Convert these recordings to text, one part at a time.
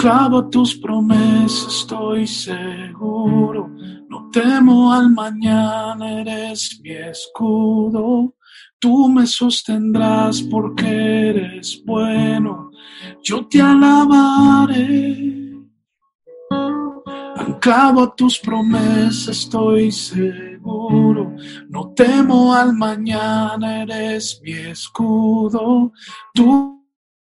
Anclado a tus promesas estoy seguro, no temo al mañana, eres mi escudo. Tú me sostendrás porque eres bueno, yo te alabaré. Anclado a tus promesas estoy seguro, no temo al mañana, eres mi escudo. Tú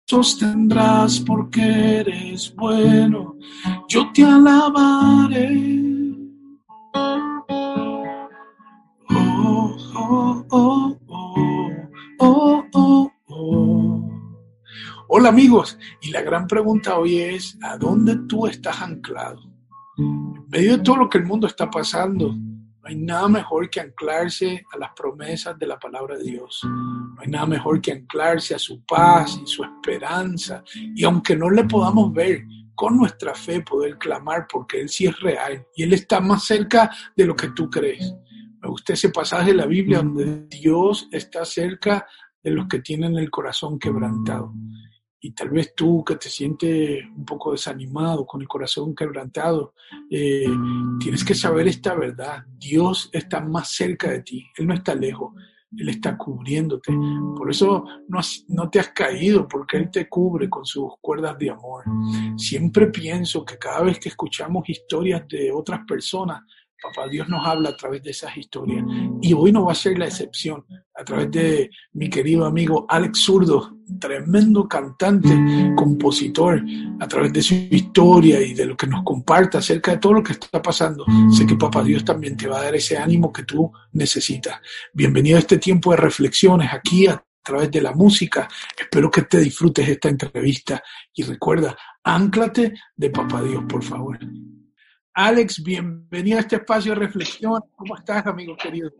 sostendrás porque eres bueno, yo te alabaré. Oh, oh, oh, oh, oh, oh, Hola amigos, y la gran pregunta hoy es, ¿a dónde tú estás anclado? En medio de todo lo que el mundo está pasando, no hay nada mejor que anclarse a las promesas de la palabra de Dios. No hay nada mejor que anclarse a su paz y su esperanza. Y aunque no le podamos ver, con nuestra fe poder clamar porque Él sí es real y Él está más cerca de lo que tú crees. Me gusta ese pasaje de la Biblia donde Dios está cerca de los que tienen el corazón quebrantado y tal vez tú que te sientes un poco desanimado, con el corazón quebrantado, eh, tienes que saber esta verdad. Dios está más cerca de ti, Él no está lejos, Él está cubriéndote. Por eso no, no te has caído, porque Él te cubre con sus cuerdas de amor. Siempre pienso que cada vez que escuchamos historias de otras personas, Papá Dios nos habla a través de esas historias. Y hoy no va a ser la excepción. A través de mi querido amigo Alex Zurdo, tremendo cantante, compositor, a través de su historia y de lo que nos comparte acerca de todo lo que está pasando. Sé que Papá Dios también te va a dar ese ánimo que tú necesitas. Bienvenido a este tiempo de reflexiones aquí a través de la música. Espero que te disfrutes esta entrevista y recuerda, anclate de Papá Dios, por favor. Alex, bienvenido a este espacio de reflexión. ¿Cómo estás, amigo querido?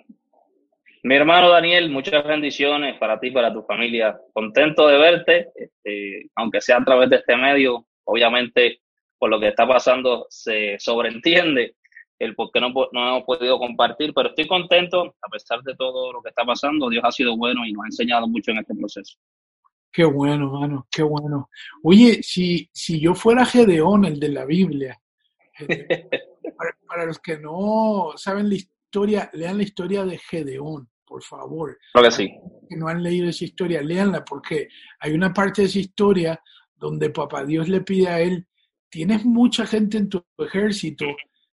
Mi hermano Daniel, muchas bendiciones para ti y para tu familia. Contento de verte, este, aunque sea a través de este medio. Obviamente, por lo que está pasando, se sobreentiende el por qué no, no hemos podido compartir, pero estoy contento a pesar de todo lo que está pasando. Dios ha sido bueno y nos ha enseñado mucho en este proceso. Qué bueno, hermano, qué bueno. Oye, si, si yo fuera Gedeón, el de la Biblia, para, los que no saben la historia, lean la historia de Gedeón, por favor. Creo que sí. Que no han leído esa historia, léanla porque hay una parte de esa historia donde Papá Dios le pide a él, tienes mucha gente en tu ejército,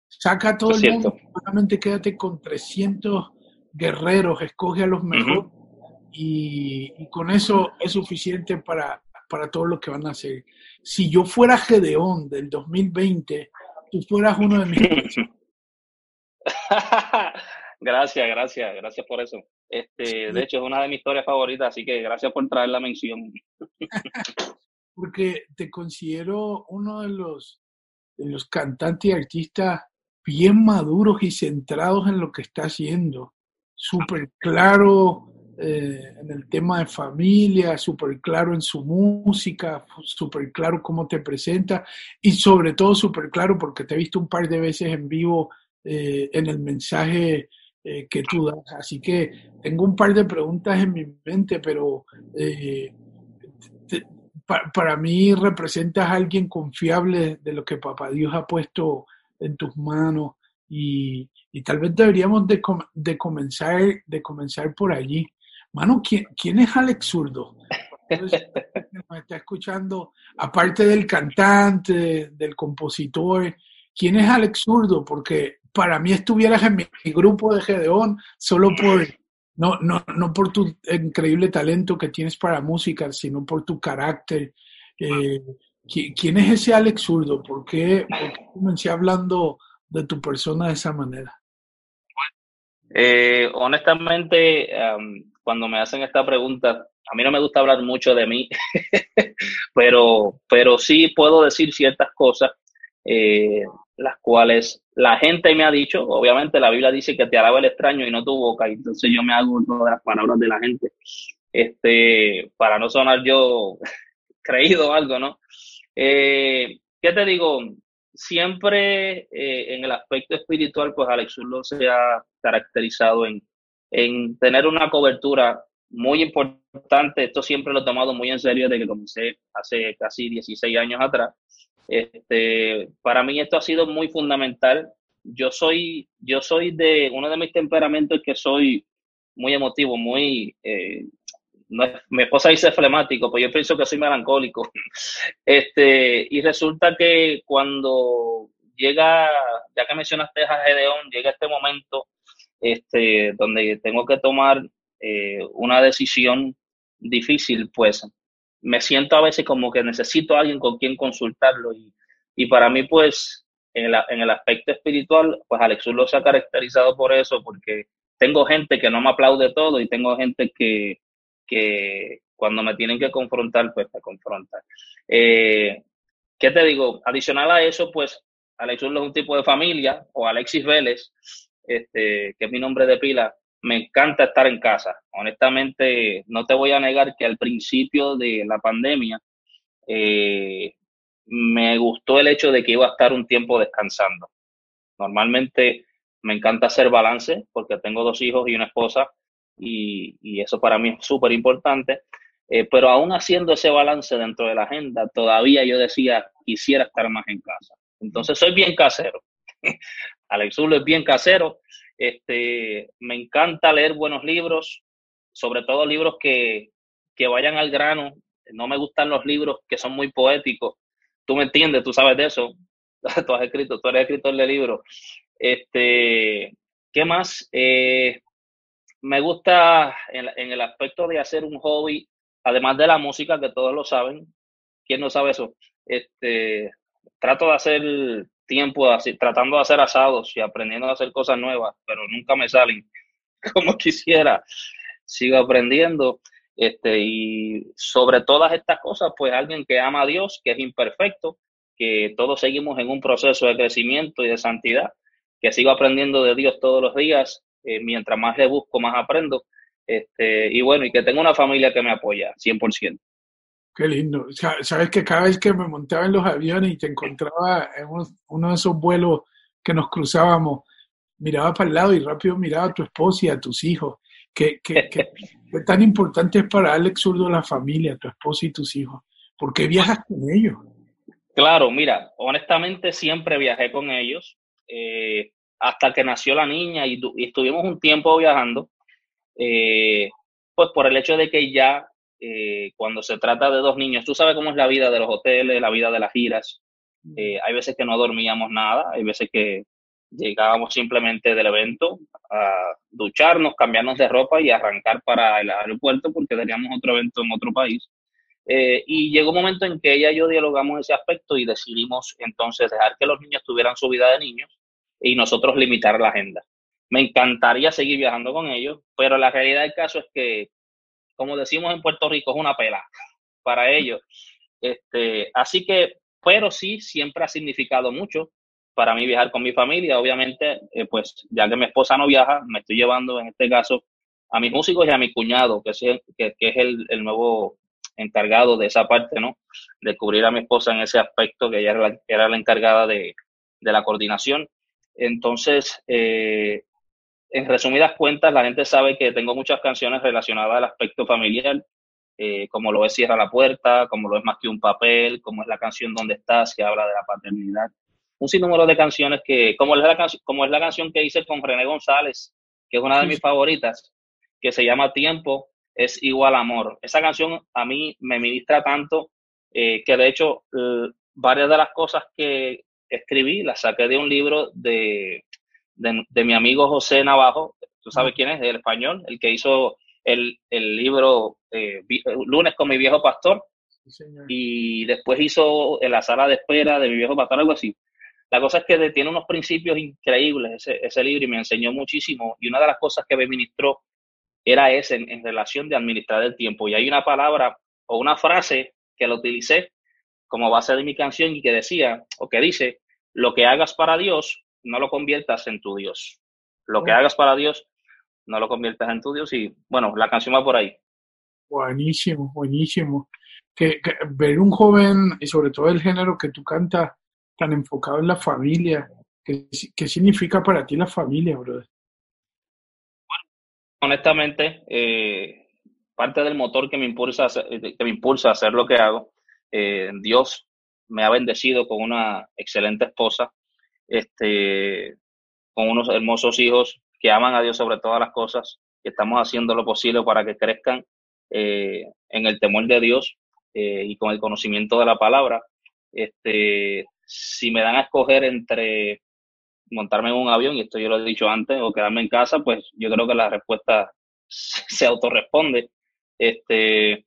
saca a todo el mundo, solamente quédate con 300 guerreros, escoge a los mejores y, y, con eso es suficiente para, para todo lo que van a hacer. Si yo fuera Gedeón del 2020, tú fueras uno de mis... gracias, gracias, gracias por eso. Este, De hecho, es una de mis historias favoritas, así que gracias por traer la mención. Porque te considero uno de los, de los cantantes y artistas bien maduros y centrados en lo que está haciendo. Súper claro eh, en el tema de familia, súper claro en su música, súper claro cómo te presenta y sobre todo súper claro porque te he visto un par de veces en vivo eh, en el mensaje eh, que tú das. Así que tengo un par de preguntas en mi mente, pero para mí representas a alguien confiable de lo que Papá Dios ha puesto en tus manos y, y tal vez deberíamos de, de, comenzar, de comenzar por allí. Mano, ¿quién, es Alex Zurdo? Nos está escuchando, aparte del cantante, del compositor, ¿quién es Alex Zurdo? Porque para mí estuvieras en mi, grupo de Gedeón solo por, no, no, no por tu increíble talento que tienes para música, sino por tu carácter. Eh, ¿Quién es ese Alex Zurdo? ¿Por qué, comencé hablando de tu persona de esa manera? Eh, honestamente, cuando me hacen esta pregunta, a mí no me gusta hablar mucho de mí, pero, pero sí puedo decir ciertas cosas, eh, las cuales la gente me ha dicho, obviamente la Biblia dice que te alaba el extraño y no tu boca, entonces yo me hago todas las palabras de la gente, este, para no sonar yo creído algo, ¿no? Eh, ¿Qué te digo? Siempre eh, en el aspecto espiritual, pues Alex Urlo se ha caracterizado en en tener una cobertura muy importante. Esto siempre lo he tomado muy en serio desde que comencé hace casi 16 años atrás. Este, para mí esto ha sido muy fundamental. Yo soy, yo soy de, uno de mis temperamentos que soy muy emotivo, muy, eh, mi esposa dice flemático, pues yo pienso que soy melancólico. Este, y resulta que cuando llega, ya que mencionaste a Gedeón, llega este momento este, donde tengo que tomar eh, una decisión difícil, pues me siento a veces como que necesito a alguien con quien consultarlo y, y para mí pues en, en, el aspecto espiritual, pues Alex lo se ha caracterizado por eso, porque tengo gente que no me aplaude todo y tengo gente que, que cuando me tienen que confrontar, pues me confrontan. Eh, ¿Qué te digo? Adicional a eso, pues Alex es un tipo de familia, o Alexis Vélez, este, que es mi nombre de pila, me encanta estar en casa. Honestamente, no te voy a negar que al principio de la pandemia eh, me gustó el hecho de que iba a estar un tiempo descansando. Normalmente me encanta hacer balance porque tengo dos hijos y una esposa y, eso para mí es súper importante. Eh, pero aún haciendo ese balance dentro de la agenda, todavía yo decía, quisiera estar más en casa. Entonces soy bien casero. Alex es bien casero. Este, me encanta leer buenos libros, sobre todo libros que, que vayan al grano. No me gustan los libros que son muy poéticos. Tú me entiendes, tú sabes de eso. tú has escrito, tú eres escritor de libros. Este, ¿Qué más? Eh, me gusta en, en, el aspecto de hacer un hobby, además de la música, que todos lo saben. ¿Quién no sabe eso? Este, trato de hacer tiempo así, tratando de hacer asados y aprendiendo a hacer cosas nuevas, pero nunca me salen como quisiera. Sigo aprendiendo. Este, y sobre todas estas cosas, pues alguien que ama a Dios, que es imperfecto, que todos seguimos en un proceso de crecimiento y de santidad, que sigo aprendiendo de Dios todos los días, eh, mientras más le busco, más aprendo. Este, y bueno, y que tengo una familia que me apoya 100%. Qué lindo. Sabes que cada vez que me montaba en los aviones y te encontraba en uno de esos vuelos que nos cruzábamos, miraba para el lado y rápido miraba a tu esposa y a tus hijos. ¿Qué, qué, tan importante es para Alex Zurdo la familia, tu esposa y tus hijos? ¿Por qué viajas con ellos? Claro, mira, honestamente siempre viajé con ellos. Eh, hasta que nació la niña y, estuvimos un tiempo viajando, eh, pues por el hecho de que ya eh, cuando se trata de dos niños, tú sabes cómo es la vida de los hoteles, la vida de las giras. Eh, hay veces que no dormíamos nada, hay veces que llegábamos simplemente del evento a ducharnos, cambiarnos de ropa y arrancar para el aeropuerto porque teníamos otro evento en otro país. Eh, y llegó un momento en que ella y yo dialogamos ese aspecto y decidimos entonces dejar que los niños tuvieran su vida de niños y nosotros limitar la agenda. Me encantaría seguir viajando con ellos, pero la realidad del caso es que como decimos en Puerto Rico, es una pela para ellos. Este, así que, pero sí, siempre ha significado mucho para mí viajar con mi familia. Obviamente, eh, pues ya que mi esposa no viaja, me estoy llevando en este caso a mis músicos y a mi cuñado, que es, el, que, es el, nuevo encargado de esa parte, ¿no? De cubrir a mi esposa en ese aspecto, que ella era la, era la encargada de, de, la coordinación. Entonces, eh, en resumidas cuentas, la gente sabe que tengo muchas canciones relacionadas al aspecto familiar, eh, como lo es Cierra la Puerta, como lo es Más que un papel, como es la canción Donde estás, que habla de la paternidad. Un sinnúmero de canciones que, como es la, como es la canción que hice con René González, que es una de mis favoritas, que se llama Tiempo, es igual amor. Esa canción a mí me ministra tanto eh, que de hecho varias de las cosas que escribí las saqué de un libro de de, mi amigo José Navajo, tú sabes quién es, el español, el que hizo el, libro eh, Lunes con mi viejo pastor, y después hizo en la sala de espera de mi viejo pastor, algo así. La cosa es que tiene unos principios increíbles ese, ese, libro y me enseñó muchísimo. Y una de las cosas que me ministró era ese en, en, relación de administrar el tiempo. Y hay una palabra o una frase que la utilicé como base de mi canción y que decía, o que dice, lo que hagas para Dios, no lo conviertas en tu Dios. Lo que hagas para Dios, no lo conviertas en tu Dios. Y bueno, la canción va por ahí. Buenísimo, buenísimo. Que, ver un joven, y sobre todo el género que tú cantas, tan enfocado en la familia, ¿qué, qué significa para ti la familia, brother? honestamente, eh, parte del motor que me impulsa, que me impulsa a hacer lo que hago, eh, Dios me ha bendecido con una excelente esposa, este, con unos hermosos hijos que aman a Dios sobre todas las cosas, que estamos haciendo lo posible para que crezcan eh, en el temor de Dios eh, y con el conocimiento de la palabra. Este, si me dan a escoger entre montarme en un avión, y esto yo lo he dicho antes, o quedarme en casa, pues yo creo que la respuesta se autorresponde. Este,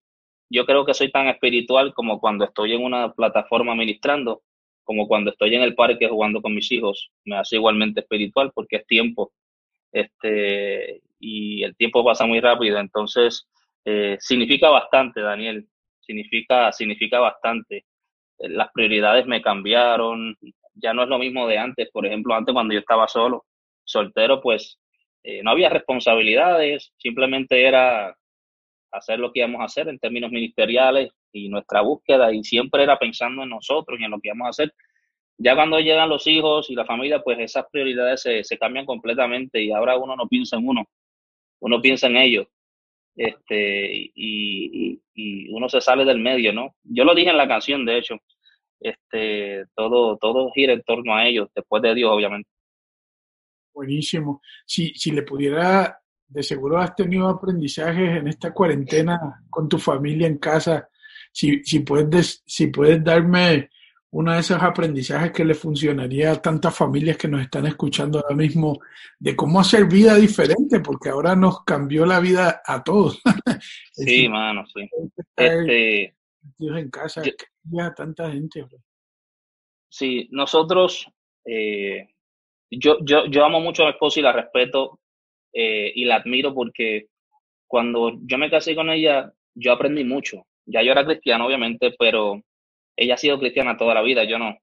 yo creo que soy tan espiritual como cuando estoy en una plataforma ministrando, como cuando estoy en el parque jugando con mis hijos. Me hace igualmente espiritual porque es tiempo. Este, y el tiempo pasa muy rápido. Entonces, eh, significa bastante, Daniel. Significa, significa bastante. Las prioridades me cambiaron. Ya no es lo mismo de antes. Por ejemplo, antes cuando yo estaba solo, soltero, pues eh, no había responsabilidades. Simplemente era hacer lo que íbamos a hacer en términos ministeriales y nuestra búsqueda y siempre era pensando en nosotros y en lo que íbamos a hacer. Ya cuando llegan los hijos y la familia, pues esas prioridades se, se cambian completamente y ahora uno no piensa en uno, uno piensa en ellos. Este, y, y, uno se sale del medio, ¿no? Yo lo dije en la canción, de hecho, este, todo, todo gira en torno a ellos, después de Dios, obviamente. Buenísimo. Si, si le pudiera de seguro has tenido aprendizajes en esta cuarentena con tu familia en casa. Si, si, puedes, si puedes darme uno de esos aprendizajes que le funcionaría a tantas familias que nos están escuchando ahora mismo, de cómo hacer vida diferente, porque ahora nos cambió la vida a todos. Sí, mano, sí. Este, en casa, yo, tanta gente. Sí, nosotros, eh, yo, yo, yo amo mucho a mi esposa y la respeto eh, y la admiro porque cuando yo me casé con ella, yo aprendí mucho. Ya yo era cristiano, obviamente, pero ella ha sido cristiana toda la vida, yo no.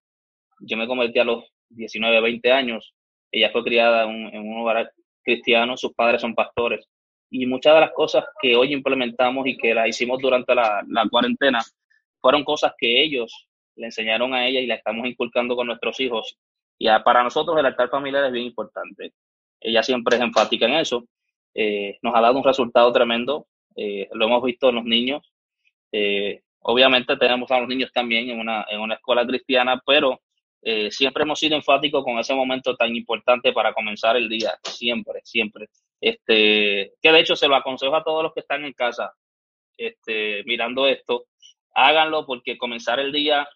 Yo me convertí a los 19, 20 años. Ella fue criada en un, hogar cristiano, sus padres son pastores. Y muchas de las cosas que hoy implementamos y que las hicimos durante la, cuarentena fueron cosas que ellos le enseñaron a ella y la estamos inculcando con nuestros hijos. Y para nosotros el altar familiar es bien importante ella siempre es enfática en eso. Eh, nos ha dado un resultado tremendo, eh, lo hemos visto en los niños. Eh, obviamente tenemos a los niños también en una, en una escuela cristiana, pero siempre hemos sido enfáticos con ese momento tan importante para comenzar el día, siempre, siempre. Este, que de hecho se lo aconsejo a todos los que están en casa este, mirando esto, háganlo porque comenzar el día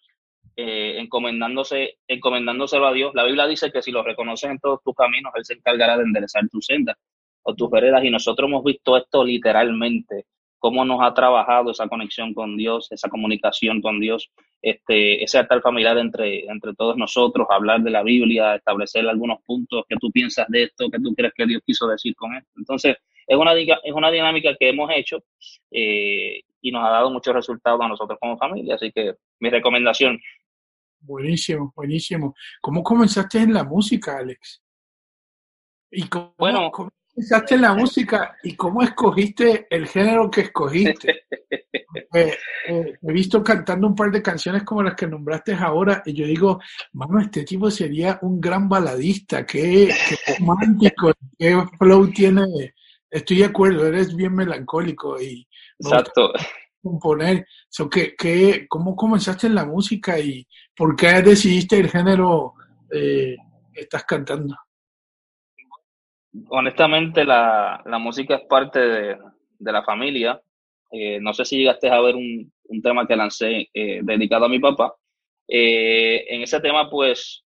eh, encomendándose, a Dios. La Biblia dice que si lo reconoces en todos tus caminos, Él se encargará de enderezar tu senda o tus veredas. Y nosotros hemos visto esto literalmente, cómo nos ha trabajado esa conexión con Dios, esa comunicación con Dios, este, ese altar familiar entre, entre todos nosotros, hablar de la Biblia, establecer algunos puntos que tú piensas de esto, que tú crees que Dios quiso decir con esto. Entonces, es una, es una dinámica que hemos hecho eh, y nos ha dado muchos resultados a nosotros como familia. Así que mi recomendación, Buenísimo, buenísimo. ¿Cómo comenzaste en la música, Alex? ¿Y cómo, bueno, comenzaste en la música y cómo escogiste el género que escogiste? Eh, he visto cantando un par de canciones como las que nombraste ahora y yo digo, mano, este tipo sería un gran baladista, qué, qué romántico, qué flow tiene. Estoy de acuerdo, eres bien melancólico y... Exacto componer. So, ¿qué, cómo comenzaste en la música y por qué decidiste el género eh, que estás cantando? Honestamente, la, la música es parte de, de la familia. Eh, no sé si llegaste a ver un, un tema que lancé eh, dedicado a mi papá. en ese tema, pues,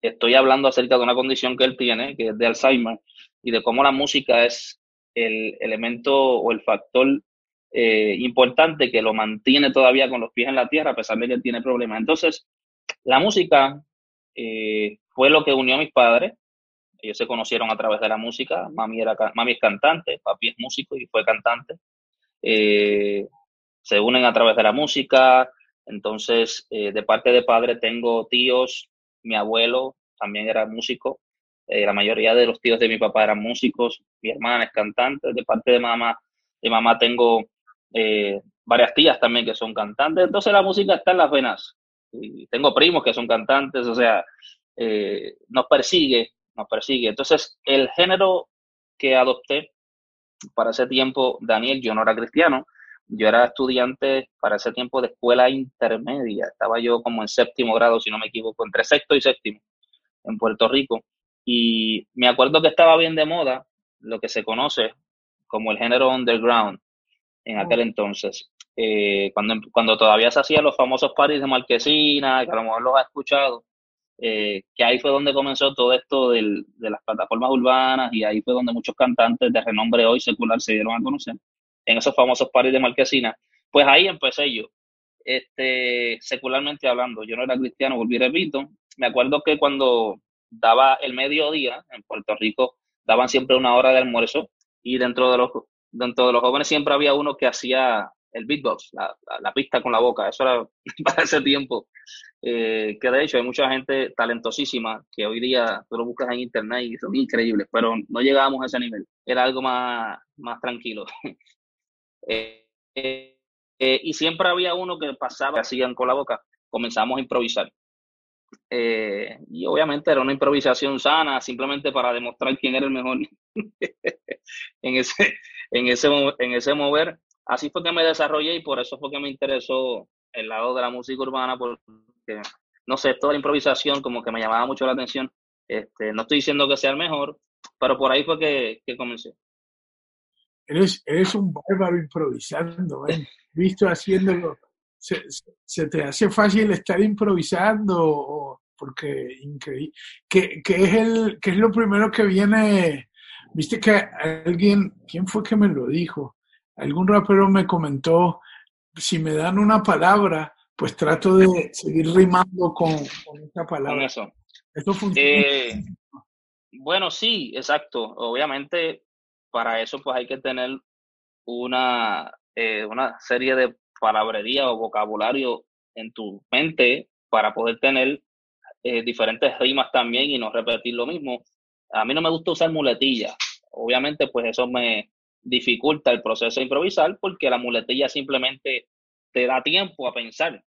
estoy hablando acerca de una condición que él tiene, que es de Alzheimer, y de cómo la música es el elemento o el factor eh, importante que lo mantiene todavía con los pies en la tierra a pesar de que tiene problemas. Entonces, la música eh, fue lo que unió a mis padres. Ellos se conocieron a través de la música. Mami, era, mami es cantante, papi es músico y fue cantante. Eh, se unen a través de la música. Entonces, de parte de padre tengo tíos, mi abuelo también era músico. Eh, la mayoría de los tíos de mi papá eran músicos, mi hermana es cantante, de parte de mamá, de mamá tengo eh, varias tías también que son cantantes, entonces la música está en las venas. Tengo primos que son cantantes, o sea, eh, nos persigue, nos persigue. Entonces, el género que adopté para ese tiempo, Daniel, yo no era cristiano, yo era estudiante para ese tiempo de escuela intermedia, estaba yo como en séptimo grado, si no me equivoco, entre sexto y séptimo en Puerto Rico. Y me acuerdo que estaba bien de moda lo que se conoce como el género underground en aquel oh. entonces. Eh, cuando, cuando todavía se hacían los famosos parties de Marquesina, que a lo mejor los ha escuchado, eh, que ahí fue donde comenzó todo esto del, de las plataformas urbanas y ahí fue donde muchos cantantes de renombre hoy secular se dieron a conocer, en esos famosos parties de Marquesina. Pues ahí empecé yo, este, secularmente hablando. Yo no era cristiano, volví repito. Me acuerdo que cuando daba el mediodía en Puerto Rico, daban siempre una hora de almuerzo y dentro de los, dentro de los jóvenes siempre había uno que hacía el beatbox, la, la, pista con la boca. Eso era para ese tiempo. Eh, que de hecho hay mucha gente talentosísima que hoy día tú lo buscas en internet y son increíbles, pero no llegábamos a ese nivel. Era algo más, más tranquilo. eh, eh, y siempre había uno que pasaba, que hacían con la boca. Comenzamos a improvisar. Eh, y obviamente era una improvisación sana, simplemente para demostrar quién era el mejor en, ese, en, ese, en ese mover. Así fue que me desarrollé y por eso fue que me interesó el lado de la música urbana, porque, no sé, toda la improvisación como que me llamaba mucho la atención. Este, no estoy diciendo que sea el mejor, pero por ahí fue que, que comencé. Eres, eres un bárbaro improvisando, ¿eh? Visto haciéndolo se, te hace fácil estar improvisando porque increíble que, es el que es lo primero que viene viste que alguien quién fue que me lo dijo algún rapero me comentó si me dan una palabra pues trato de seguir rimando con, con esa palabra eso esto funciona eh, bueno sí exacto obviamente para eso pues hay que tener una eh, una serie de palabrería o vocabulario en tu mente para poder tener eh, diferentes rimas también y no repetir lo mismo. A mí no me gusta usar muletillas. Obviamente, pues eso me dificulta el proceso de improvisar porque la muletilla simplemente te da tiempo a pensar.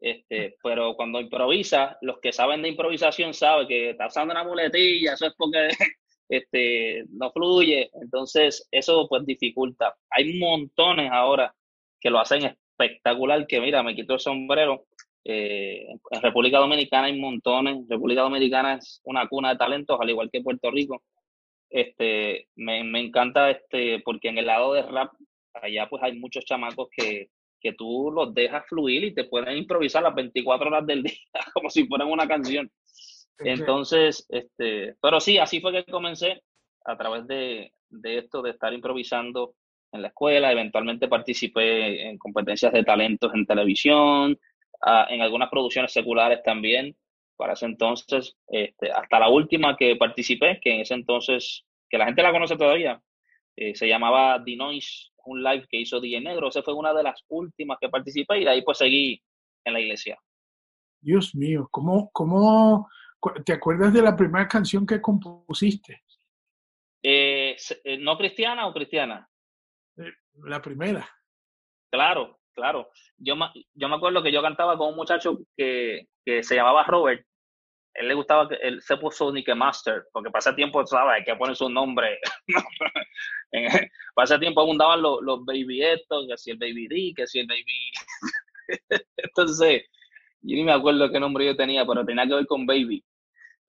Este, pero cuando improvisa, los que saben de improvisación saben que está usando una muletilla, eso es porque este, no fluye. Entonces, eso pues dificulta. Hay montones ahora que lo hacen espectacular que, mira, me quito el sombrero. Eh, en República Dominicana hay montones. República Dominicana es una cuna de talentos, al igual que Puerto Rico. Este, me, me encanta este, porque en el lado de rap, allá pues hay muchos chamacos que, que tú los dejas fluir y te pueden improvisar las 24 horas del día, como si fueran una canción. Entonces, este, pero sí, así fue que comencé a través de, de esto, de estar improvisando en la escuela, eventualmente participé en competencias de talentos en televisión, ah, en algunas producciones seculares también, para ese entonces, este, hasta la última que participé, que en ese entonces, que la gente la conoce todavía, eh, se llamaba The Noise, un live que hizo DJ Negro, esa fue una de las últimas que participé y de ahí pues seguí en la iglesia. Dios mío, ¿cómo, cómo te acuerdas de la primera canción que compusiste? Eh, eh, ¿No cristiana o cristiana? la primera. Claro, claro. Yo, yo me acuerdo que yo cantaba con un muchacho que, que se llamaba Robert. Él le gustaba que él se puso Nick Master, porque pasa tiempo, ¿sabes? Hay que poner su nombre. pasa tiempo abundaban los, los baby estos, que si el baby D, que si el baby. Entonces, yo ni me acuerdo qué nombre yo tenía, pero tenía que ver con baby.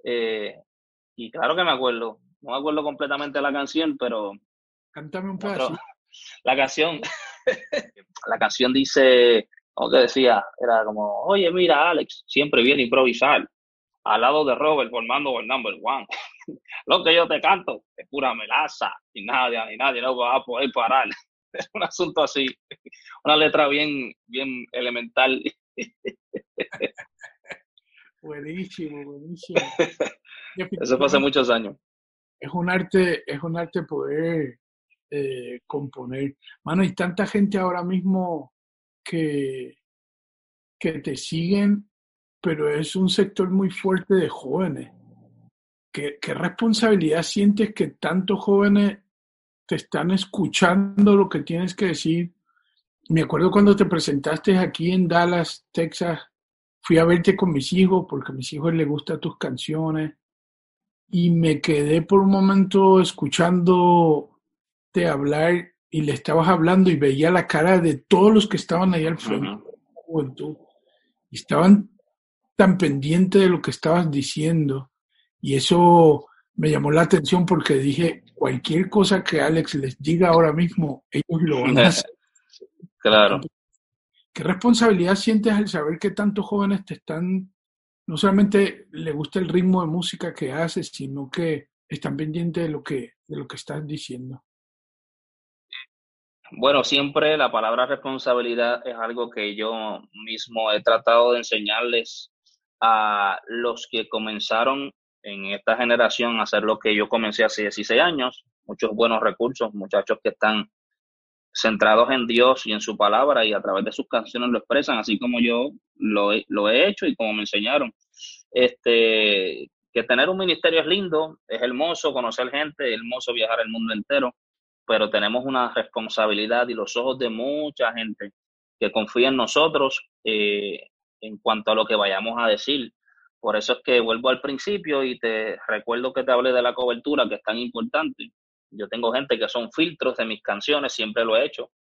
Eh, y claro que me acuerdo. No me acuerdo completamente la canción, pero. Cántame un pedazo. La canción, la canción dice, como que decía, era como, oye, mira, Alex, siempre viene a improvisar al lado de Robert formando el number one. Lo que yo te canto es pura melaza y nadie, ni nadie no va a poder parar. Es un asunto así, una letra bien, bien elemental. Buenísimo, buenísimo. Eso fue hace muchos años. Es un arte, es un arte poder eh, componer. Mano, hay tanta gente ahora mismo que, que te siguen, pero es un sector muy fuerte de jóvenes. ¿Qué, ¿Qué responsabilidad sientes que tantos jóvenes te están escuchando lo que tienes que decir? Me acuerdo cuando te presentaste aquí en Dallas, Texas, fui a verte con mis hijos porque a mis hijos les gustan tus canciones y me quedé por un momento escuchando de hablar y le estabas hablando y veía la cara de todos los que estaban ahí al frente, y estaban tan pendientes de lo que estabas diciendo. Y eso me llamó la atención porque dije, cualquier cosa que Alex les diga ahora mismo, ellos lo van a hacer. claro. ¿Qué responsabilidad sientes al saber que tantos jóvenes te están, no solamente le gusta el ritmo de música que haces, sino que están pendientes de lo que, de lo que estás diciendo? Bueno, siempre la palabra responsabilidad es algo que yo mismo he tratado de enseñarles a los que comenzaron en esta generación a hacer lo que yo comencé hace 16 años. Muchos buenos recursos, muchachos que están centrados en Dios y en su palabra y a través de sus canciones lo expresan, así como yo lo he, lo he hecho y como me enseñaron. Este, que tener un ministerio es lindo, es hermoso conocer gente, es hermoso viajar el mundo entero, pero tenemos una responsabilidad y los ojos de mucha gente que confía en nosotros eh, en cuanto a lo que vayamos a decir. Por eso es que vuelvo al principio y te recuerdo que te hablé de la cobertura, que es tan importante. Yo tengo gente que son filtros de mis canciones, siempre lo he hecho,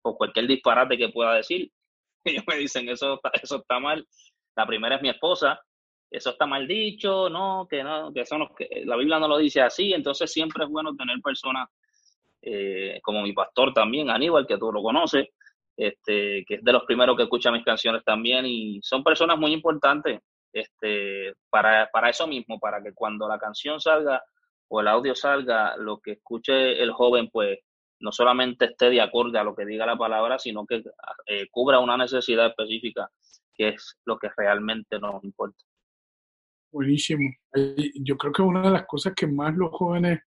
por cualquier disparate que pueda decir. Ellos me dicen, eso, eso está mal. La primera es mi esposa, eso está mal dicho, no, que no, que eso no, que la Biblia no lo dice así, entonces siempre es bueno tener personas eh, como mi pastor también, Aníbal, que tú lo conoces, este, que es de los primeros que escucha mis canciones también, y son personas muy importantes este, para, para eso mismo, para que cuando la canción salga o el audio salga, lo que escuche el joven, pues no solamente esté de acuerdo a lo que diga la palabra, sino que eh, cubra una necesidad específica, que es lo que realmente nos importa. Buenísimo. Yo creo que una de las cosas que más los jóvenes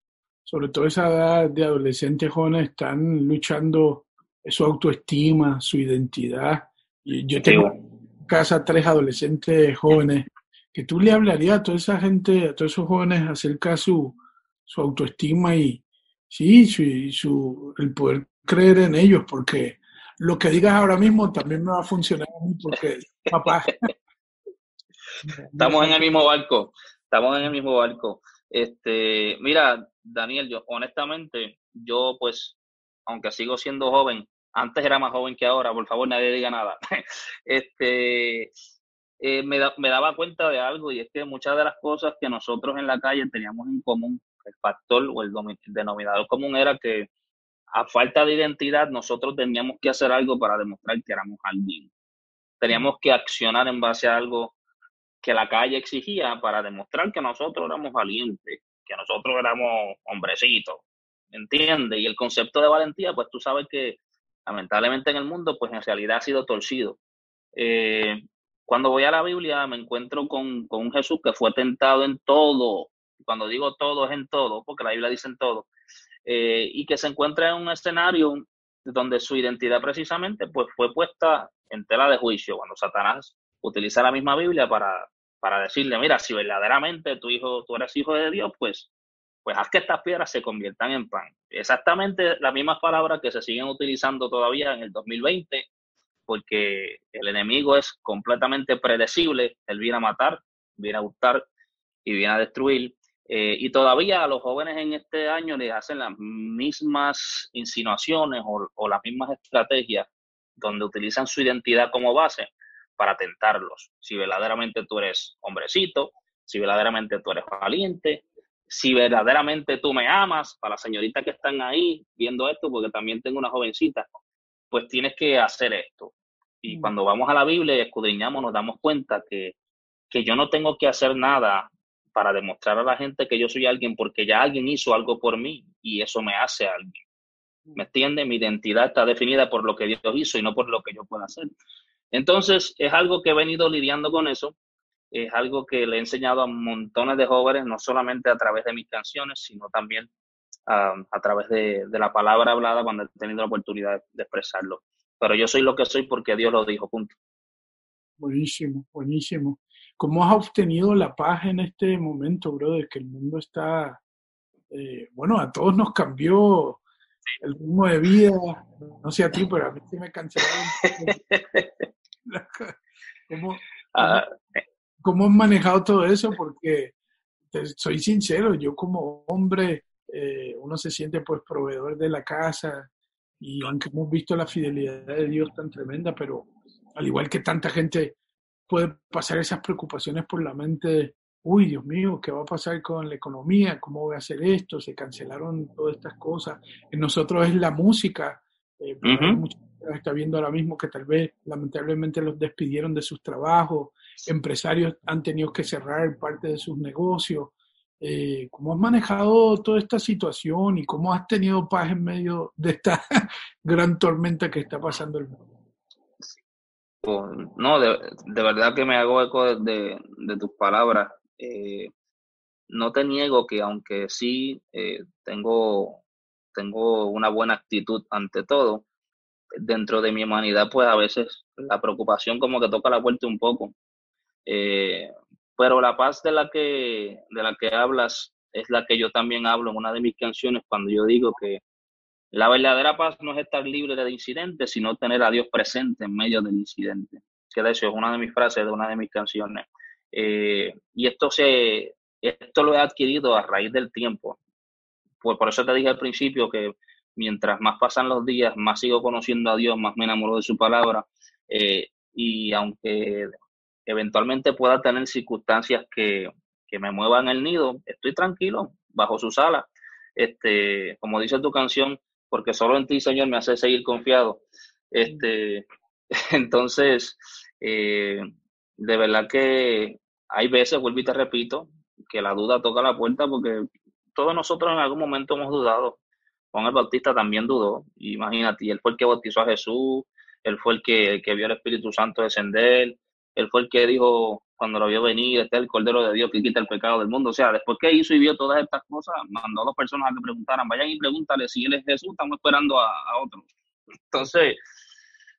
sobre todo esa edad de adolescentes jóvenes, están luchando su autoestima, su identidad. Yo tengo en casa tres adolescentes jóvenes que tú le hablarías a toda esa gente, a todos esos jóvenes acerca de su, su autoestima y sí, su, su, el poder creer en ellos, porque lo que digas ahora mismo también me va a funcionar a mí, porque papá. Estamos en el mismo barco, estamos en el mismo barco. Este, mira, Daniel, yo honestamente, yo pues, aunque sigo siendo joven, antes era más joven que ahora, por favor nadie diga nada. este, eh, me, daba cuenta de algo y es que muchas de las cosas que nosotros en la calle teníamos en común, el factor o el, denominador común era que a falta de identidad nosotros teníamos que hacer algo para demostrar que éramos alguien. Teníamos que accionar en base a algo que la calle exigía para demostrar que nosotros éramos valientes, que nosotros éramos hombrecitos, ¿entiendes? Y el concepto de valentía, pues tú sabes que lamentablemente en el mundo, pues en realidad ha sido torcido. Eh, cuando voy a la Biblia me encuentro con, un Jesús que fue tentado en todo, cuando digo todo es en todo, porque la Biblia dice en todo, eh, y que se encuentra en un escenario donde su identidad precisamente pues fue puesta en tela de juicio, cuando Satanás utiliza la misma Biblia para, para decirle, mira, si verdaderamente tu hijo, tú eres hijo de Dios, pues, pues haz que estas piedras se conviertan en pan. Exactamente las mismas palabras que se siguen utilizando todavía en el 2020, porque el enemigo es completamente predecible, él viene a matar, viene a gustar y viene a destruir. Eh, y todavía a los jóvenes en este año les hacen las mismas insinuaciones o, o las mismas estrategias donde utilizan su identidad como base para tentarlos. Si verdaderamente tú eres hombrecito, si verdaderamente tú eres valiente, si verdaderamente tú me amas, para las señoritas que están ahí viendo esto, porque también tengo una jovencita, pues tienes que hacer esto. Y mm. cuando vamos a la Biblia y escudriñamos, nos damos cuenta que, que yo no tengo que hacer nada para demostrar a la gente que yo soy alguien, porque ya alguien hizo algo por mí y eso me hace alguien. ¿Me mm. entiende? Mi identidad está definida por lo que Dios hizo y no por lo que yo pueda hacer. Entonces, es algo que he venido lidiando con eso, es algo que le he enseñado a montones de jóvenes, no solamente a través de mis canciones, sino también a través de, la palabra hablada cuando he tenido la oportunidad de expresarlo. Pero yo soy lo que soy porque Dios lo dijo, punto. Buenísimo, buenísimo. ¿Cómo has obtenido la paz en este momento, brother? Que el mundo está, eh, bueno, a todos nos cambió el ritmo de vida, no sé a ti, pero a mí sí me cancelaron. Ah, ¿Cómo, has manejado todo eso? Porque soy sincero, yo como hombre, eh, uno se siente pues proveedor de la casa, y aunque hemos visto la fidelidad de Dios tan tremenda, pero al igual que tanta gente puede pasar esas preocupaciones por la mente, uy, Dios mío, ¿qué va a pasar con la economía? ¿Cómo voy a hacer esto? Se cancelaron todas estas cosas. En nosotros es la música. Eh, está viendo ahora mismo que tal vez lamentablemente los despidieron de sus trabajos, empresarios han tenido que cerrar parte de sus negocios. Eh, ¿Cómo has manejado toda esta situación y cómo has tenido paz en medio de esta gran tormenta que está pasando el mundo? No, de, verdad que me hago eco de, tus palabras. Eh, no te niego que aunque sí eh, tengo, tengo una buena actitud ante todo, dentro de mi humanidad, pues a veces la preocupación como que toca la puerta un poco. Eh, pero la paz de la que de la que hablas es la que yo también hablo en una de mis canciones cuando yo digo que la verdadera paz no es estar libre de incidentes, sino tener a Dios presente en medio del incidente. Que de es una de mis frases de una de mis canciones. Eh, y esto se esto lo he adquirido a raíz del tiempo. Por eso te dije al principio que mientras más pasan los días, más sigo conociendo a Dios, más me enamoro de su palabra. Eh, y aunque eventualmente pueda tener circunstancias que, que, me muevan el nido, estoy tranquilo bajo su sala. Este, como dice tu canción, porque solo en ti, Señor, me hace seguir confiado. Este, entonces, eh, de verdad que hay veces, vuelvo y te repito, que la duda toca la puerta porque todos nosotros en algún momento hemos dudado. Juan el Bautista también dudó. Imagínate, él fue el que bautizó a Jesús, él fue el que, que vio al Espíritu Santo descender, él fue el que dijo cuando lo vio venir, este es el Cordero de Dios que quita el pecado del mundo. O sea, después que hizo y vio todas estas cosas, mandó a dos personas a que preguntaran, vayan y pregúntale si él es Jesús, estamos esperando a, otro. Entonces,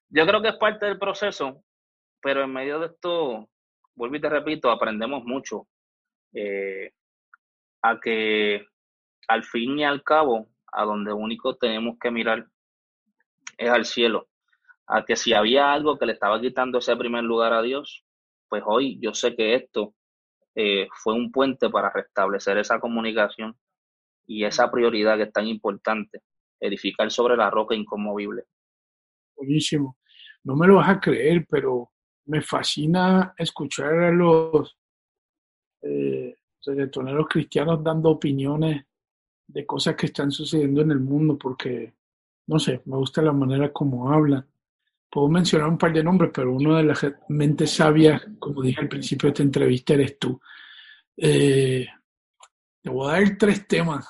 yo creo que es parte del proceso, pero en medio de esto, vuelvo y te repito, aprendemos mucho. Eh, a que al fin y al cabo a donde único tenemos que mirar es al cielo. A que si había algo que le estaba quitando ese primer lugar a Dios, pues hoy yo sé que esto eh, fue un puente para restablecer esa comunicación y esa prioridad que es tan importante, edificar sobre la roca inconmovible. Buenísimo. No me lo vas a creer, pero me fascina escuchar a los eh, reggaetoneros cristianos dando opiniones de cosas que están sucediendo en el mundo porque, no sé, me gusta la manera como hablan. Puedo mencionar un par de nombres, pero uno de las mentes sabias, como dije al principio de esta entrevista, eres tú. Eh, te voy a dar tres temas,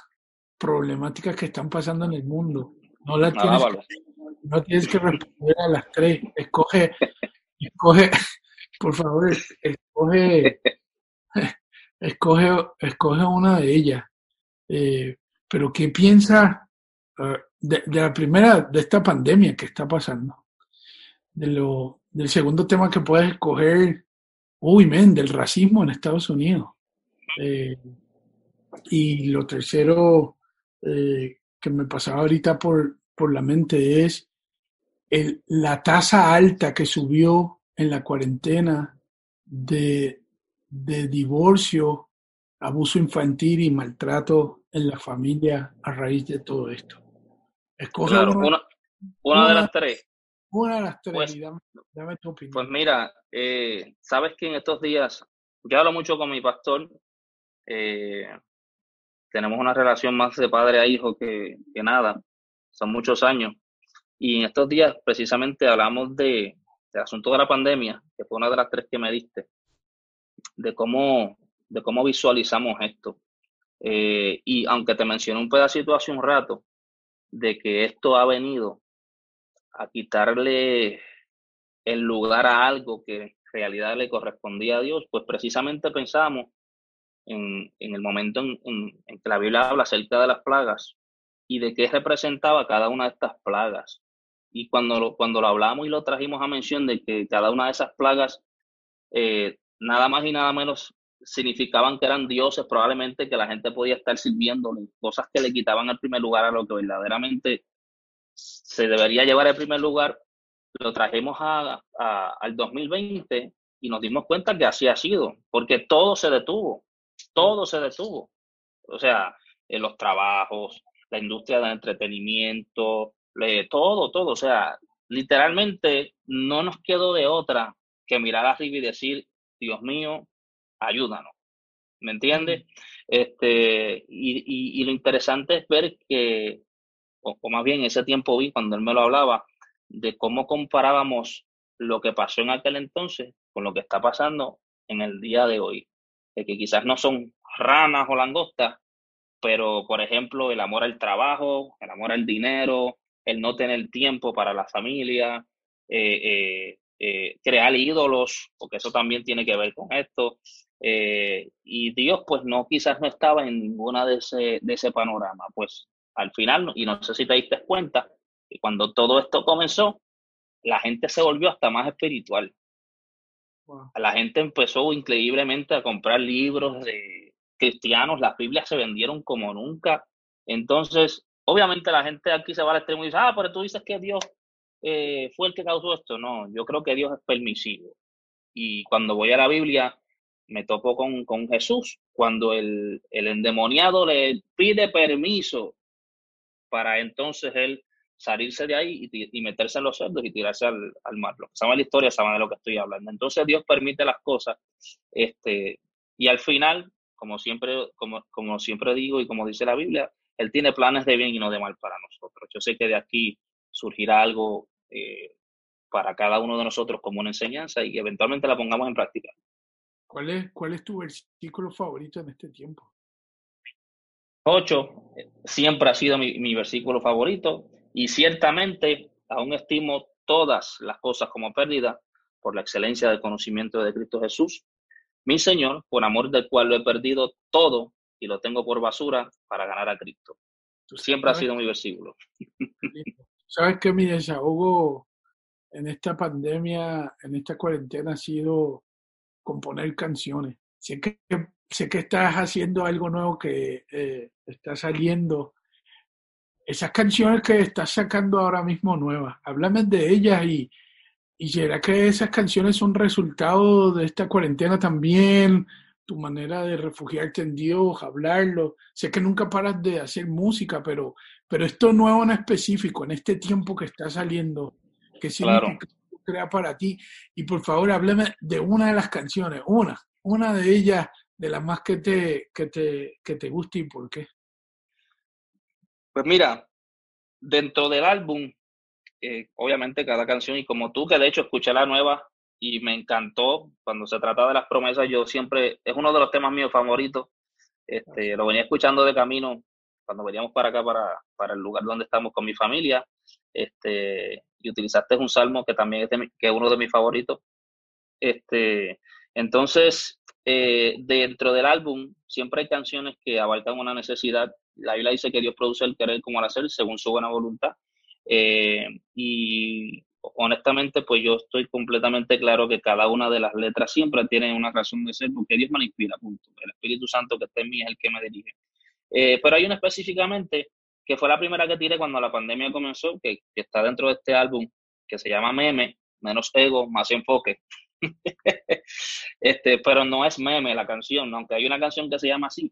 problemáticas que están pasando en el mundo. No las tienes, que, no tienes que responder a las tres. Escoge, escoge, por favor, escoge, escoge, escoge una de ellas. Eh, pero ¿qué piensa ah, de, la primera, de esta pandemia que está pasando? De lo, del segundo tema que puedes escoger, uy, men, del racismo en Estados Unidos. Eh, y lo tercero eh, que me pasaba ahorita por, por la mente es el, la tasa alta que subió en la cuarentena de, de divorcio, abuso infantil y maltrato en la familia a raíz de todo esto. Escoge una, una, de las tres. Una de las tres, pues, dame, tu opinión. Pues mira, eh, sabes que en estos días, yo hablo mucho con mi pastor, eh, tenemos una relación más de padre a hijo que, que nada, son muchos años. Y en estos días precisamente hablamos de, del asunto de la pandemia, que fue una de las tres que me diste, de cómo, de cómo visualizamos esto. Eh, y aunque te mencioné un pedacito hace un rato de que esto ha venido a quitarle el lugar a algo que en realidad le correspondía a Dios, pues precisamente pensamos en, en el momento en, en, que la Biblia habla acerca de las plagas y de qué representaba cada una de estas plagas. Y cuando lo, cuando lo hablamos y lo trajimos a mención de que cada una de esas plagas, eh, nada más y nada menos significaban que eran dioses, probablemente que la gente podía estar sirviéndole, cosas que le quitaban el primer lugar a lo que verdaderamente se debería llevar el primer lugar, lo trajimos a, al 2020 y nos dimos cuenta que así ha sido, porque todo se detuvo, todo se detuvo. O sea, en los trabajos, la industria del entretenimiento, todo, todo. O sea, literalmente no nos quedó de otra que mirar arriba y decir, Dios mío, ayúdanos. ¿Me entiendes? Este, y, y, lo interesante es ver que, o, o, más bien ese tiempo vi cuando él me lo hablaba, de cómo comparábamos lo que pasó en aquel entonces con lo que está pasando en el día de hoy. De que quizás no son ranas o langostas, pero por ejemplo el amor al trabajo, el amor al dinero, el no tener tiempo para la familia, eh, eh, eh, crear ídolos, porque eso también tiene que ver con esto. y Dios pues no, quizás no estaba en ninguna de ese, de ese panorama. Pues al final, y no sé si te diste cuenta, que cuando todo esto comenzó, la gente se volvió hasta más espiritual. La gente empezó increíblemente a comprar libros de cristianos, las Biblias se vendieron como nunca. Entonces, obviamente la gente aquí se va al extremo y dice, ah, pero tú dices que Dios eh, fue el que causó esto. No, yo creo que Dios es permisivo. Y cuando voy a la Biblia, me topo con, con Jesús, cuando el, el endemoniado le pide permiso para entonces él salirse de ahí y, meterse en los cerdos y tirarse al, al mar. Los que saben la historia saben de lo que estoy hablando. Entonces Dios permite las cosas este, y al final, como siempre, como, como siempre digo y como dice la Biblia, Él tiene planes de bien y no de mal para nosotros. Yo sé que de aquí surgirá algo eh, para cada uno de nosotros como una enseñanza y eventualmente la pongamos en práctica. ¿Cuál es, cuál es tu versículo favorito en este tiempo? 8 siempre ha sido mi, mi versículo favorito y ciertamente aún estimo todas las cosas como pérdida por la excelencia del conocimiento de Cristo Jesús, mi Señor, por amor del cual lo he perdido todo y lo tengo por basura para ganar a Cristo. Siempre ha sido mi versículo. Sabes que mi desahogo en esta pandemia, en esta cuarentena, ha sido componer canciones. Sé que, sé que estás haciendo algo nuevo que eh, está saliendo esas canciones que estás sacando ahora mismo nuevas, háblame de ellas y, y será que esas canciones son resultado de esta cuarentena también, tu manera de refugiarte en Dios, hablarlo. Sé que nunca paras de hacer música, pero, pero esto nuevo en específico, en este tiempo que está saliendo, que significa crea para ti. Y por favor, háblame de una de las canciones, una, una de ellas, de las más que te, que te, que te guste y por qué. Pues mira, dentro del álbum, eh, obviamente cada canción, y como tú que de hecho escuché la nueva y me encantó cuando se trata de las promesas, yo siempre, es uno de los temas míos favoritos. Este, lo venía escuchando de camino cuando veníamos para acá, para, para el lugar donde estamos con mi familia. Este, y utilizaste un salmo que también es, que es uno de mis favoritos. Este, entonces, eh, dentro del álbum siempre hay canciones que abarcan una necesidad la Biblia dice que Dios produce el querer como el hacer según su buena voluntad. Eh, y honestamente, pues yo estoy completamente claro que cada una de las letras siempre tiene una razón de ser, porque Dios me inspira, punto. El Espíritu Santo que está en mí es el que me dirige. Eh, pero hay una específicamente que fue la primera que tiré cuando la pandemia comenzó, que, que está dentro de este álbum, que se llama Meme, menos ego, más enfoque. este, pero no es meme la canción, aunque hay una canción que se llama así,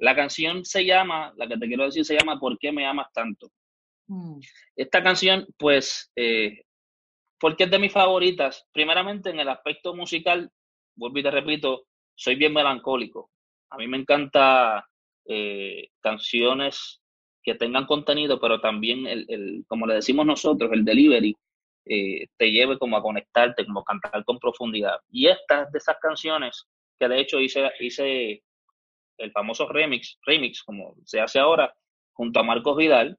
la canción se llama, la que te quiero decir, se llama ¿Por qué me amas tanto? Mm. Esta canción, pues, eh, porque es de mis favoritas, primeramente en el aspecto musical, vuelvo y te repito, soy bien melancólico. A mí me encanta eh, canciones que tengan contenido, pero también, el, como le decimos nosotros, el delivery, eh, te lleve como a conectarte, como a cantar con profundidad. Y estas de esas canciones que de hecho hice, hice el famoso remix, remix, como se hace ahora, junto a Marcos Vidal.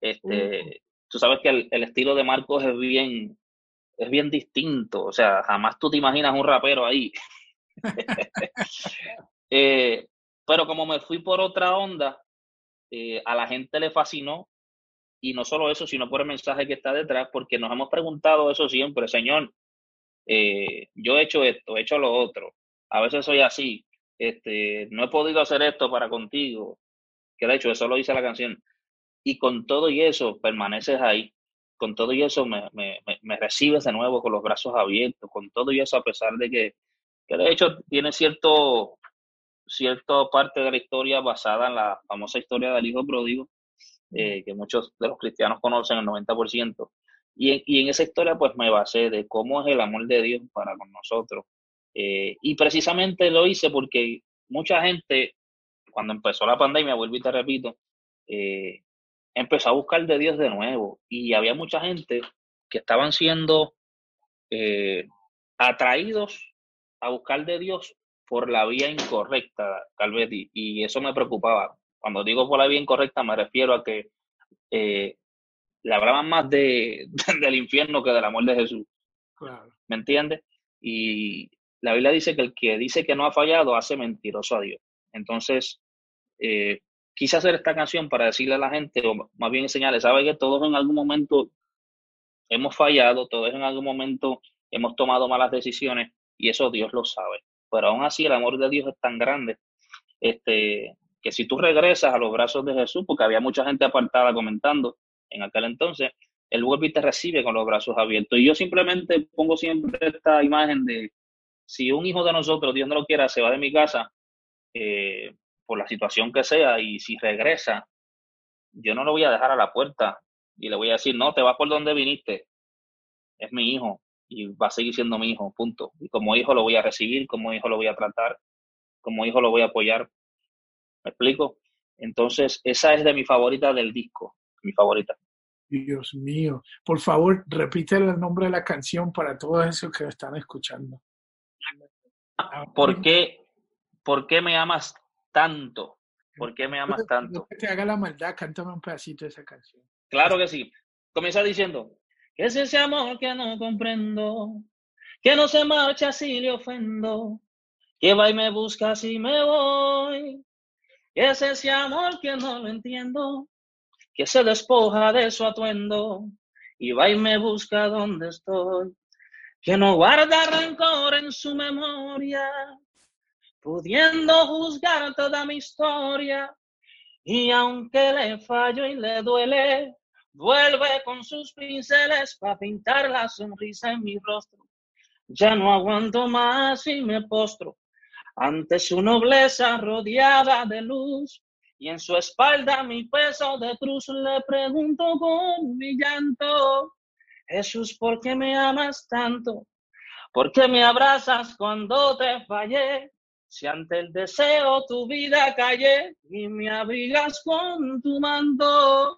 Este, Tú sabes que el, estilo de Marcos es bien, es bien distinto. O sea, jamás tú te imaginas un rapero ahí. Eh, pero como me fui por otra onda, eh, a la gente le fascinó. Y no solo eso, sino por el mensaje que está detrás, porque nos hemos preguntado eso siempre, Señor, eh, yo he hecho esto, he hecho lo otro. A veces soy así, este, no he podido hacer esto para contigo, que de hecho eso lo dice la canción, y con todo y eso permaneces ahí, con todo y eso me, me, me recibes de nuevo con los brazos abiertos, con todo y eso a pesar de que, que de hecho tiene cierto, cierta parte de la historia basada en la famosa historia del hijo pródigo, eh, que muchos de los cristianos conocen, el 90%. Y en, y en esa historia pues me basé de cómo es el amor de Dios para con nosotros. Eh, y precisamente lo hice porque mucha gente, cuando empezó la pandemia, vuelvo y te repito, eh, empezó a buscar de Dios de nuevo. Y había mucha gente que estaban siendo atraídos a buscar de Dios por la vía incorrecta, Calvetti, y eso me preocupaba. Cuando digo por la vía incorrecta me refiero a que eh, le hablaban más de, del infierno que del amor de Jesús. ¿Me entiendes? Y la Biblia dice que el que dice que no ha fallado hace mentiroso a Dios. Entonces, eh, quise hacer esta canción para decirle a la gente, o más bien enseñarles, ¿sabe que todos en algún momento hemos fallado, todos en algún momento hemos tomado malas decisiones y eso Dios lo sabe? pero aún así el amor de Dios es tan grande este, que si tú regresas a los brazos de Jesús, porque había mucha gente apartada comentando en aquel entonces, Él vuelve y te recibe con los brazos abiertos. Y yo simplemente pongo siempre esta imagen de si un hijo de nosotros, Dios no lo quiera, se va de mi casa eh, por la situación que sea y si regresa, yo no lo voy a dejar a la puerta y le voy a decir, no, te vas por donde viniste, es mi hijo, y va a seguir siendo mi hijo, punto. Y como hijo lo voy a recibir, como hijo lo voy a tratar, como hijo lo voy a apoyar. ¿Me explico? Entonces, esa es de mi favorita del disco, mi favorita. Dios mío. Por favor, repite el nombre de la canción para todos esos que están escuchando. ¿Por qué, ¿Por qué me amas tanto? ¿Por qué me amas tanto? que te haga la maldad, cántame un pedacito de esa canción. Claro que sí. Comienza diciendo, que es ese amor que no comprendo, que no se marcha si le ofendo, que va y me busca si me voy, es ese amor que no lo entiendo, que se despoja de su atuendo y va y me busca donde estoy, que no guarda rencor en su memoria, pudiendo juzgar toda mi historia, y aunque le fallo y le duele, Vuelve con sus pinceles para pintar la sonrisa en mi rostro. Ya no aguanto más y me postro ante su nobleza rodeada de luz. Y en su espalda mi peso de cruz le pregunto con mi llanto, Jesús, ¿por qué me amas tanto? ¿Por qué me abrazas cuando te fallé? Si ante el deseo tu vida callé y me abrigas con tu manto.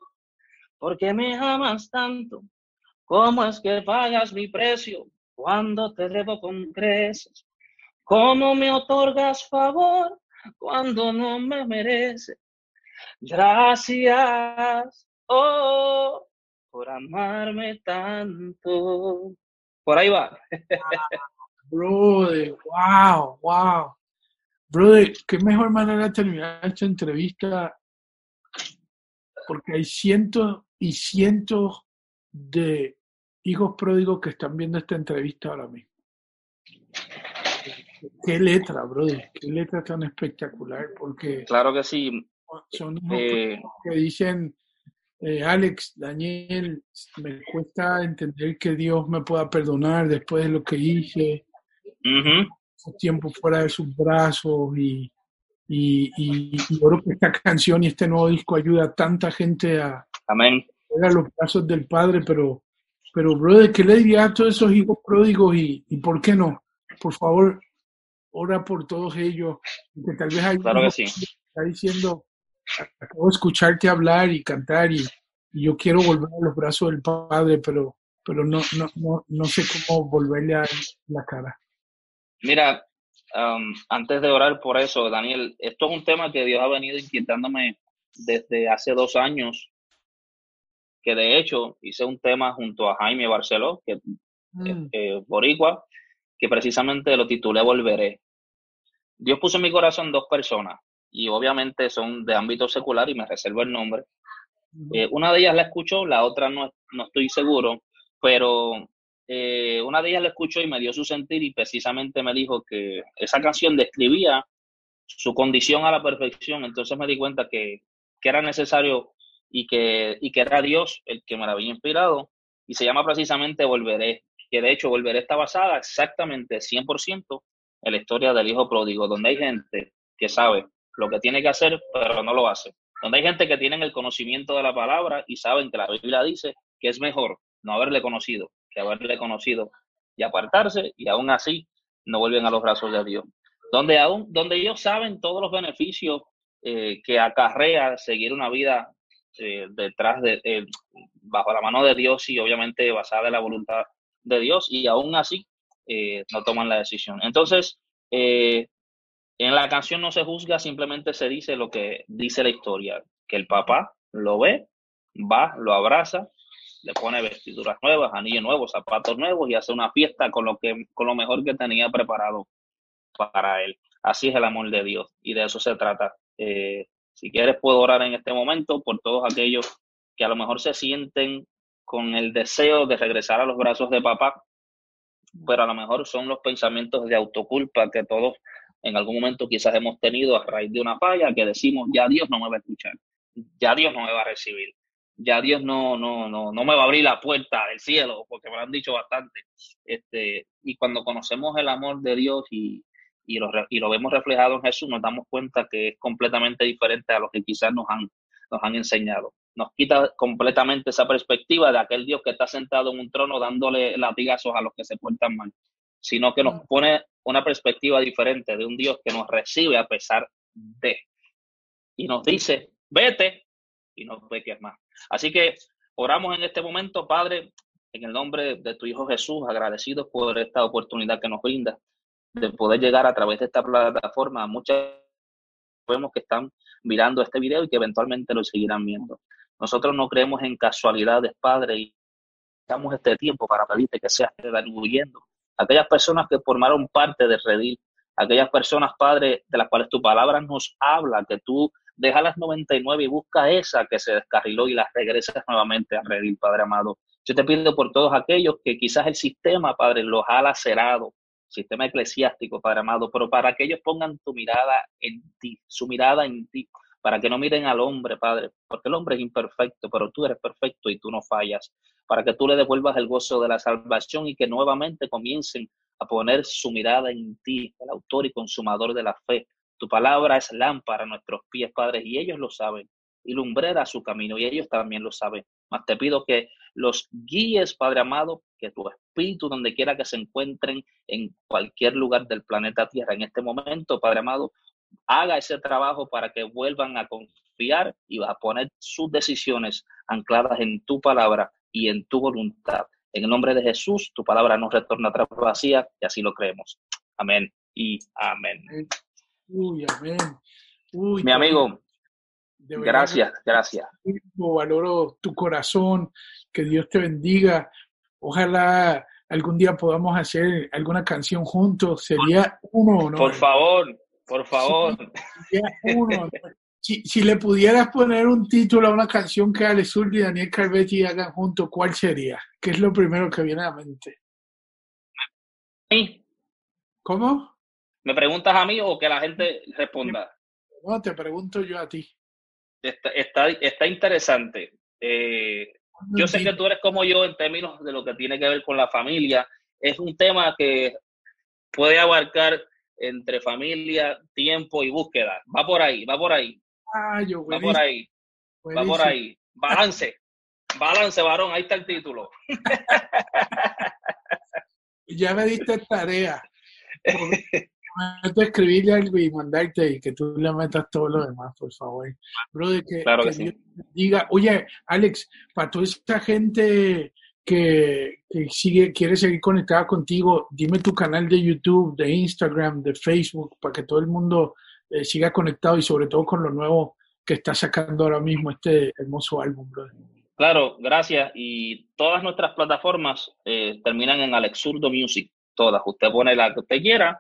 ¿Por qué me amas tanto? ¿Cómo es que pagas mi precio cuando te debo con creces? ¿Cómo me otorgas favor cuando no me mereces? Gracias, oh, por amarme tanto. Por ahí va. brother, wow, wow. Brother, qué mejor manera de terminar esta entrevista porque hay cientos y cientos de hijos pródigos que están viendo esta entrevista ahora mismo. Qué letra, brother, qué letra tan espectacular, porque... Claro que sí. Son eh, que dicen, eh, Alex, Daniel, me cuesta entender que Dios me pueda perdonar después de lo que hice. Tiempo fuera de sus brazos y, y, y, y, creo que esta canción y este nuevo disco ayuda a tanta gente a, Amén. a los brazos del Padre, pero, pero brother, ¿qué le diría a todos esos hijos pródigos y, y por qué no? Por favor, ora por todos ellos, que tal vez hay claro que sí. está diciendo, acabo de escucharte hablar y cantar y, y, yo quiero volver a los brazos del Padre, pero, pero no, no, no, no sé cómo volverle a la cara. Mira, Um, antes de orar por eso, Daniel, esto es un tema que Dios ha venido inquietándome desde hace dos años, que de hecho hice un tema junto a Jaime Barceló, que mm. eh, Boricua, que precisamente lo titulé Volveré. Dios puso en mi corazón dos personas y obviamente son de ámbito secular y me reservo el nombre. Eh, una de ellas la escuchó, la otra no, no estoy seguro, pero eh, una de ellas la escuchó y me dio su sentir y precisamente me dijo que esa canción describía su condición a la perfección. Entonces me di cuenta que, que era necesario y que, y que era Dios el que me la había inspirado. Y se llama precisamente Volveré, que de hecho Volveré está basada exactamente 100% en la historia del hijo pródigo, donde hay gente que sabe lo que tiene que hacer, pero no lo hace. donde hay gente que tienen el conocimiento de la palabra y saben que la Biblia dice que es mejor no haberle conocido que haberle conocido y apartarse y aún así no vuelven a los brazos de Dios. Donde, aún, donde ellos saben todos los beneficios eh, que acarrea seguir una vida eh, detrás de, eh, bajo la mano de Dios y obviamente basada en la voluntad de Dios y aún así no toman la decisión. Entonces, en la canción no se juzga, simplemente se dice lo que dice la historia, que el papá lo ve, va, lo abraza le pone vestiduras nuevas, anillos nuevos, zapatos nuevos y hace una fiesta con lo, que, con lo mejor que tenía preparado para él. Así es el amor de Dios y de eso se trata. Eh, si quieres, puedo orar en este momento por todos aquellos que a lo mejor se sienten con el deseo de regresar a los brazos de papá, pero a lo mejor son los pensamientos de autoculpa que todos en algún momento quizás hemos tenido a raíz de una falla, que decimos, ya Dios no me va a escuchar, ya Dios no me va a recibir ya Dios no, no, no, no me va a abrir la puerta del cielo, porque me lo han dicho bastante. Este, y cuando conocemos el amor de Dios y, y, lo, y lo vemos reflejado en Jesús, nos damos cuenta que es completamente diferente a lo que quizás nos han, nos han enseñado. Nos quita completamente esa perspectiva de aquel Dios que está sentado en un trono dándole latigazos a los que se portan mal, sino que nos pone una perspectiva diferente de un Dios que nos recibe a pesar de. Y nos dice, vete y no peques más. Así que oramos en este momento, Padre, en el nombre de tu Hijo Jesús, agradecidos por esta oportunidad que nos brinda de poder llegar a través de esta plataforma a muchas vemos que están mirando este video y que eventualmente lo seguirán viendo. Nosotros no creemos en casualidades, Padre, y damos este tiempo para pedirte que seas redarguyendo aquellas personas que formaron parte de Redil, aquellas personas, Padre, de las cuales tu palabra nos habla, que tú deja las 99 y busca esa que se descarriló y las regresas nuevamente a redil, Padre amado. Yo te pido por todos aquellos que quizás el sistema, Padre, los ha lacerado, sistema eclesiástico, Padre amado, pero para que ellos pongan tu mirada en ti, su mirada en ti, para que no miren al hombre, Padre, porque el hombre es imperfecto, pero tú eres perfecto y tú no fallas, para que tú le devuelvas el gozo de la salvación y que nuevamente comiencen a poner su mirada en ti, el autor y consumador de la fe, tu palabra es lámpara a nuestros pies, Padre, y ellos lo saben, y lumbrera su camino, y ellos también lo saben. Mas te pido que los guíes, Padre amado, que tu espíritu, donde quiera que se encuentren en cualquier lugar del planeta Tierra, en este momento, Padre amado, haga ese trabajo para que vuelvan a confiar y a poner sus decisiones ancladas en tu palabra y en tu voluntad. En el nombre de Jesús, tu palabra no retorna atrás vacía y así lo creemos. Amén y amén. Uy, amén. Mi amigo, gracias, gracias. Valoro tu corazón, que Dios te bendiga. Ojalá algún día podamos hacer alguna canción juntos. Sería uno, ¿no? Por favor, por favor. uno. si, le pudieras poner un título a una canción que Ale Sur y Daniel Calvetti hagan juntos, ¿cuál sería? ¿Qué es lo primero que viene a la mente? Sí. ¿Cómo? ¿Me preguntas a mí o que la gente responda? No, te pregunto yo a ti. Está, está, interesante. Eh, yo sé que tú eres como yo en términos de lo que tiene que ver con la familia. Es un tema que puede abarcar entre familia, tiempo y búsqueda. Va por ahí, va por ahí. Ah, yo, va por ahí. Va por ahí. Balance. Balance, varón. Ahí está el título. ya me diste tarea. escribirle algo y mandarte y que tú le metas todo lo demás, por favor. Brother, que, diga, oye, Alex, para toda esta gente que, sigue, quiere seguir conectada contigo, dime tu canal de YouTube, de Instagram, de Facebook, para que todo el mundo eh, siga conectado y sobre todo con lo nuevo que está sacando ahora mismo este hermoso álbum, brother. Claro, gracias. Y todas nuestras plataformas eh, terminan en Alexurdo Music, todas. Usted pone la que usted quiera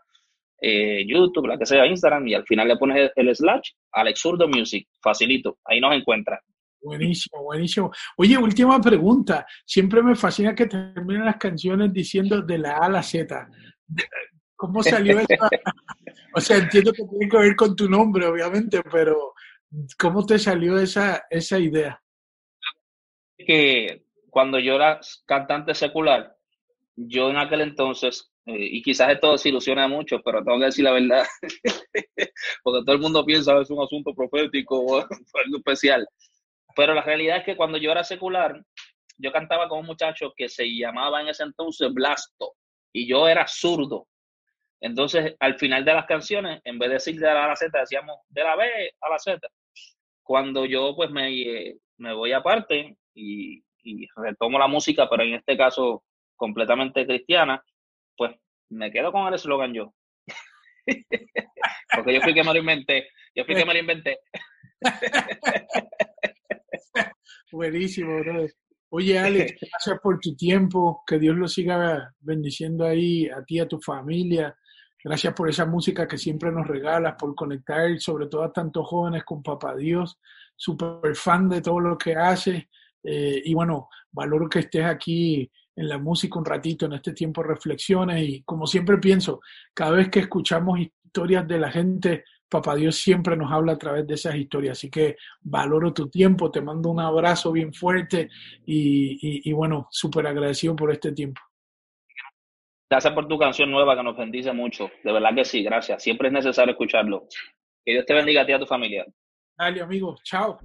eh, YouTube, la que sea, Instagram, y al final le pones el, slash Alex Zurdo Music, facilito, ahí nos encuentra. Buenísimo, buenísimo. Oye, última pregunta. Siempre me fascina que terminen las canciones diciendo de la A a la Z. ¿Cómo salió esa? o sea, entiendo que tiene que ver con tu nombre, obviamente, pero ¿cómo te salió esa, esa idea? Que cuando yo era cantante secular, yo en aquel entonces, eh, y quizás esto desilusiona a muchos, pero tengo que decir la verdad, porque todo el mundo piensa que es un asunto profético o algo especial. Pero la realidad es que cuando yo era secular, yo cantaba con un muchacho que se llamaba en ese entonces Blasto, y yo era zurdo. Entonces, al final de las canciones, en vez de decir de la A la Z, decíamos de la B a la Z. Cuando yo pues me, me voy aparte y, y retomo la música, pero en este caso completamente cristiana, pues me quedo con el eslogan yo. Porque yo fui que me lo inventé. Yo fui que me lo inventé. Buenísimo, brother. Oye, Alex, gracias por tu tiempo. Que Dios lo siga bendiciendo ahí a ti, a tu familia. Gracias por esa música que siempre nos regalas, por conectar sobre todo a tantos jóvenes con Papá Dios. Súper fan de todo lo que haces. Eh, y bueno, valoro que estés aquí en la música un ratito, en este tiempo reflexiones. Y como siempre pienso, cada vez que escuchamos historias de la gente, Papá Dios siempre nos habla a través de esas historias. Así que valoro tu tiempo, te mando un abrazo bien fuerte y, y bueno, súper agradecido por este tiempo. Gracias por tu canción nueva que nos bendice mucho. De verdad que sí, gracias. Siempre es necesario escucharlo. Que Dios te bendiga a ti y a tu familia. Dale, amigo. Chao.